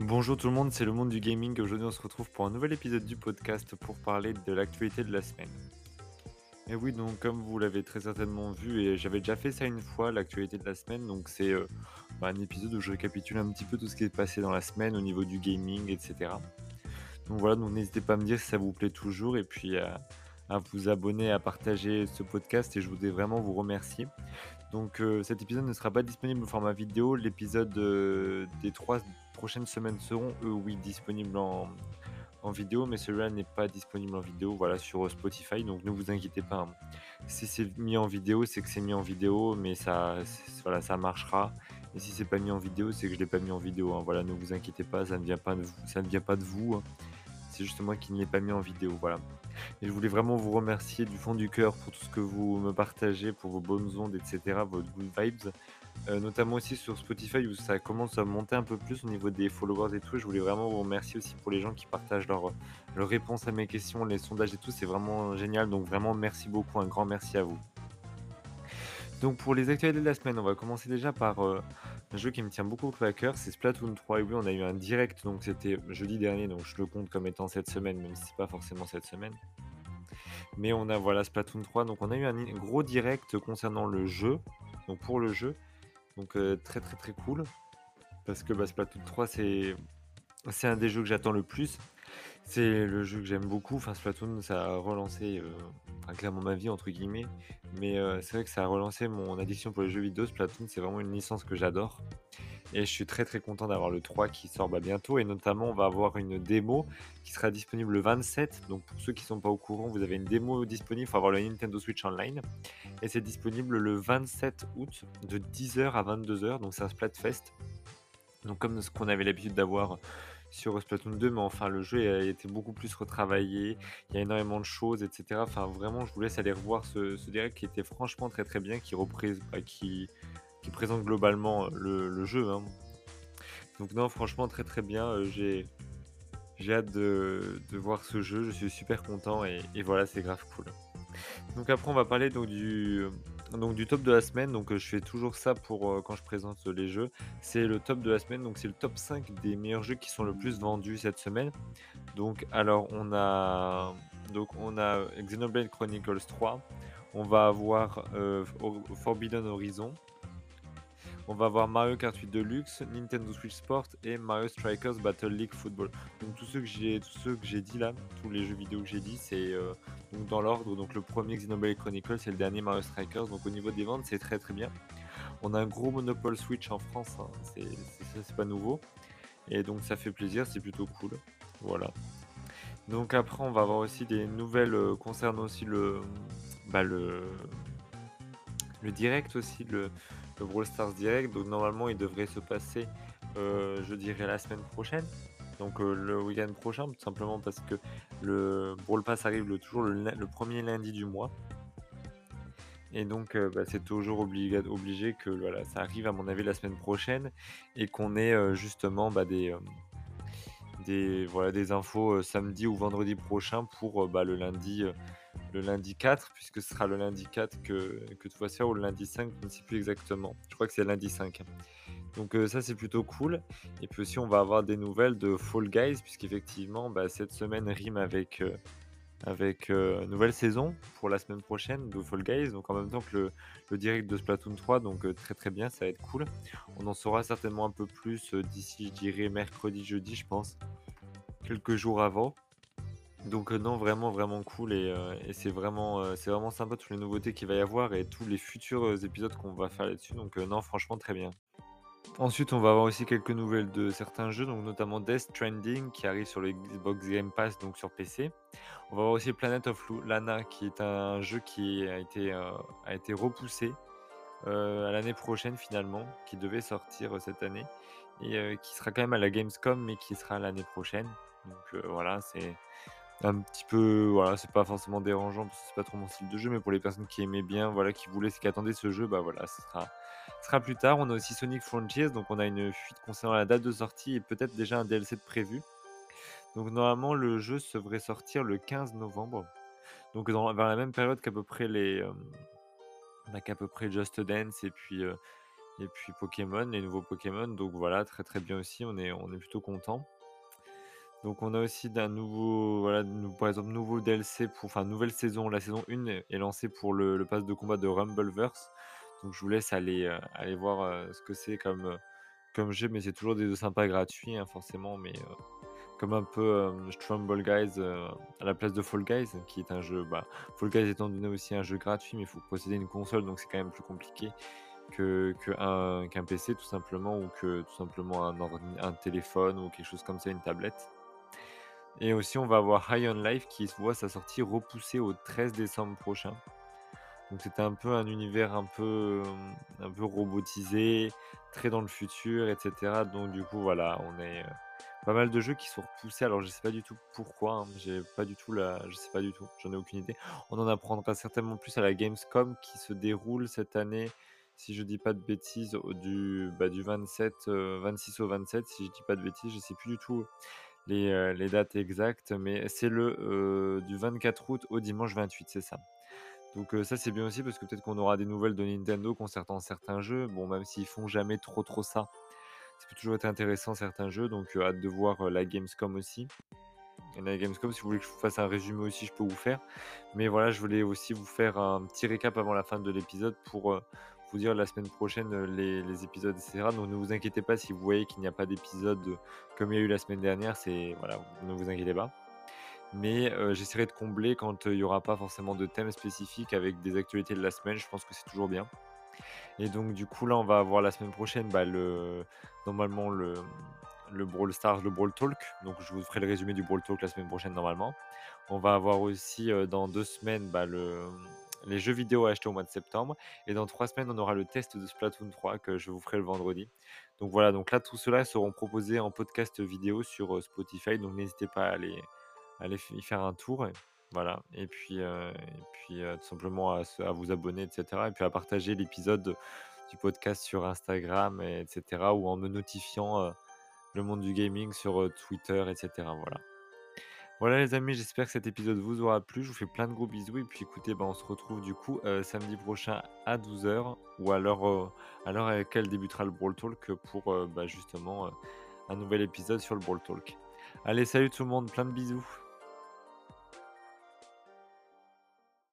Bonjour tout le monde, c'est le monde du gaming. Aujourd'hui, on se retrouve pour un nouvel épisode du podcast pour parler de l'actualité de la semaine. Et oui, donc comme vous l'avez très certainement vu, et j'avais déjà fait ça une fois, l'actualité de la semaine, donc c'est euh, bah, un épisode où je récapitule un petit peu tout ce qui est passé dans la semaine au niveau du gaming, etc. Donc voilà, donc n'hésitez pas à me dire si ça vous plaît toujours, et puis à, à vous abonner, à partager ce podcast, et je voudrais vraiment vous remercier. Donc euh, cet épisode ne sera pas disponible au format vidéo. L'épisode euh, des trois prochaines semaines seront, eux, oui, disponibles en, vidéo, mais celui-là n'est pas disponible en vidéo, voilà, sur euh, Spotify. Donc ne vous inquiétez pas. hein. Si c'est mis en vidéo, c'est que c'est mis en vidéo, mais ça, marchera. Et si c'est pas mis en vidéo, c'est que je l'ai pas mis en vidéo. hein. Voilà, ne vous inquiétez pas, ça ne vient pas de vous. Ça ne vient pas de vous. hein. C'est juste moi qui ne l'ai pas mis en vidéo. Voilà. Et je voulais vraiment vous remercier du fond du cœur pour tout ce que vous me partagez, pour vos bonnes ondes, etc., votre good vibes. Euh, notamment aussi sur Spotify où ça commence à monter un peu plus au niveau des followers et tout. Je voulais vraiment vous remercier aussi pour les gens qui partagent leurs leurs réponses à mes questions, les sondages et tout. C'est vraiment génial. Donc vraiment merci beaucoup, un grand merci à vous. Donc pour les actualités de la semaine, on va commencer déjà par euh, un jeu qui me tient beaucoup à cœur, c'est Splatoon 3. Et oui, on a eu un direct, donc c'était jeudi dernier, donc je le compte comme étant cette semaine, même si c'est pas forcément cette semaine. Mais on a voilà Splatoon 3, donc on a eu un gros direct concernant le jeu, donc pour le jeu, donc euh, très très très cool, parce que bah, Splatoon 3 c'est c'est un des jeux que j'attends le plus. C'est le jeu que j'aime beaucoup. Enfin, Splatoon, ça a relancé, euh, clairement ma vie, entre guillemets. Mais euh, c'est vrai que ça a relancé mon addiction pour les jeux vidéo. Splatoon, c'est vraiment une licence que j'adore. Et je suis très très content d'avoir le 3 qui sort bah, bientôt. Et notamment, on va avoir une démo qui sera disponible le 27. Donc, pour ceux qui ne sont pas au courant, vous avez une démo disponible. Il faut avoir le Nintendo Switch Online. Et c'est disponible le 27 août de 10h à 22h. Donc, c'est un Splatfest. Donc, comme ce qu'on avait l'habitude d'avoir sur Splatoon 2, mais enfin le jeu a été beaucoup plus retravaillé, il y a énormément de choses, etc. Enfin vraiment, je vous laisse aller revoir ce, direct qui était franchement très très bien, qui, représ- bah, qui, présente globalement le, le jeu. hein. Donc non, franchement très très bien, euh, j'ai j'ai hâte de, de voir ce jeu, je suis super content et, et voilà, c'est grave cool. Donc après, on va parler donc du, donc du top de la semaine. Donc euh, je fais toujours ça pour euh, quand je présente les jeux. C'est le top de la semaine. Donc c'est le top 5 des meilleurs jeux qui sont le plus vendus cette semaine. Donc alors on a donc on a Xenoblade Chronicles 3. On va avoir euh, Forbidden Horizon. On va avoir Mario Kart 8 Deluxe, Nintendo Switch Sport et Mario Strikers Battle League Football. Donc tous ceux que j'ai tous que j'ai dit là, tous les jeux vidéo que j'ai dit, c'est euh, dans l'ordre. Donc le premier Xenoblade Chronicles, c'est le dernier Mario Strikers. Donc au niveau des ventes, c'est très très bien. On a un gros monopole Switch en France, hein. c'est pas nouveau. Et donc ça fait plaisir, c'est plutôt cool. Voilà. Donc après, on va avoir aussi des nouvelles euh, concernant aussi le, bah, le, le direct aussi, le, Brawl Stars direct. Donc normalement, il devrait se passer, euh, je dirais, la semaine prochaine. Donc euh, le week-end prochain, tout simplement parce que le Brawl Pass arrive toujours le, premier lundi du mois. Et donc, euh, bah, c'est toujours obligé que voilà, ça arrive, à mon avis, la semaine prochaine et qu'on ait justement bah, des, voilà, des infos samedi ou vendredi prochain pour bah, le, lundi, le lundi 4, puisque ce sera le lundi 4 que, que tout va se faire ou le lundi 5, je ne sais plus exactement. Je crois que c'est lundi 5. Donc, ça, c'est plutôt cool. Et puis aussi, on va avoir des nouvelles de Fall Guys, puisqu'effectivement, bah, cette semaine rime avec. Avec euh, nouvelle saison pour la semaine prochaine de Fall Guys, donc en même temps que le, direct de Splatoon 3, donc euh, très très bien, ça va être cool. On en saura certainement un peu plus euh, d'ici, je dirais, mercredi, jeudi, je pense, quelques jours avant. Donc euh, non, vraiment vraiment cool et, et c'est vraiment, c'est vraiment sympa toutes les nouveautés qu'il va y avoir et tous les futurs épisodes qu'on va faire là-dessus. Donc non, franchement très bien. Ensuite, on va avoir aussi quelques nouvelles de certains jeux, donc notamment Death Stranding qui arrive sur le Xbox Game Pass, donc sur PC. On va avoir aussi Planet of Lana qui est un jeu qui a été, euh, a été repoussé euh, à l'année prochaine finalement, qui devait sortir euh, cette année et qui sera quand même à la Gamescom, mais qui sera l'année prochaine. Donc voilà, c'est un petit peu, voilà, c'est pas forcément dérangeant parce que c'est pas trop mon style de jeu, mais pour les personnes qui aimaient bien, voilà, qui voulaient, qui attendaient ce jeu, bah voilà, ce sera, ce sera plus tard. On a aussi Sonic Frontiers, donc on a une fuite concernant la date de sortie et peut-être déjà un DLC de prévu. Donc normalement, le jeu devrait sortir le 15 novembre. Donc dans, la même période qu'à peu près les, euh, bah, qu'à peu près Just Dance et puis euh, Et puis Pokémon, les nouveaux Pokémon, donc voilà, très, très bien aussi, on est on est plutôt content. Donc on a aussi d'un nouveau voilà, par exemple, nouveau DLC pour enfin nouvelle saison, la saison 1 est lancée pour le le pass de combat de Rumbleverse. Donc je vous laisse aller, heu, aller voir, heu, ce que c'est comme, heu, comme jeu, mais c'est toujours des jeux sympas gratuits, hein, forcément, mais, comme un peu, hem, Stumble Guys, à la place de Fall Guys, qui est un jeu, bah, Fall Guys étant donné aussi un jeu gratuit, mais il faut posséder une console, donc c'est quand même plus compliqué que qu'un qu'un PC tout simplement ou que tout simplement un un téléphone ou quelque chose comme ça, une tablette. Et aussi on va avoir High on Life qui voit sa sortie repoussée au 13 décembre prochain. Donc c'était un peu un univers un peu, hem, un peu robotisé, très dans le futur et cetera. Donc du coup voilà, on est, heu, pas mal de jeux qui sont repoussés. Alors je sais pas du tout pourquoi, hein, j'ai pas du tout la je sais pas du tout, j'en ai aucune idée. On en apprendra certainement plus à la Gamescom qui se déroule cette année, si je dis pas de bêtises, du, bah, du 27, heu, 26 au 27 si je dis pas de bêtises, je sais plus du tout les, heu, les dates exactes, mais c'est le, heu, du 24 août au dimanche 28, c'est ça. Donc heu, ça, c'est bien aussi parce que peut-être qu'on aura des nouvelles de Nintendo concernant certains jeux. Bon, même s'ils font jamais trop, trop ça, ça peut toujours être intéressant certains jeux, donc hâte de voir, la Gamescom aussi. Et la Gamescom, si vous voulez que je vous fasse un résumé aussi, je peux vous faire. Mais voilà, je voulais aussi vous faire un petit récap avant la fin de l'épisode pour, vous dire la semaine prochaine, heu, les les épisodes et cetera. Donc ne vous inquiétez pas si vous voyez qu'il n'y a pas d'épisode, heu, comme il y a eu la semaine dernière, c'est voilà, ne vous inquiétez pas. Mais heu, j'essaierai de combler quand, il y aura pas forcément de thème spécifique avec des actualités de la semaine, je pense que c'est toujours bien. Et donc du coup, là, on va avoir la semaine prochaine, bah, le normalement le, le Brawl Stars, le Brawl Talk. Donc je vous ferai le résumé du Brawl Talk la semaine prochaine normalement. On va avoir aussi, dans 2 semaines, bah, le, les jeux vidéo à acheter au mois de septembre et dans 3 semaines, on aura le test de Splatoon 3 que je vous ferai le vendredi. Donc voilà, donc là, tout cela seront proposés en podcast vidéo sur, heu, Spotify, donc n'hésitez pas à aller y faire un tour et voilà et puis, et puis, heu, tout simplement à vous abonner et cetera et puis à partager l'épisode du podcast sur Instagram et cetera ou en me notifiant, le monde du gaming sur, Twitter et cetera, voilà. Voilà les amis, j'espère que cet épisode vous aura plu. Je vous fais plein de gros bisous et puis écoutez, bah, on se retrouve du coup, heu, samedi prochain à 12:00 ou à l'heure, heu, à laquelle débutera le Brawl Talk pour, heu, bah, justement, heu, un nouvel épisode sur le Brawl Talk. Allez, salut tout le monde, plein de bisous.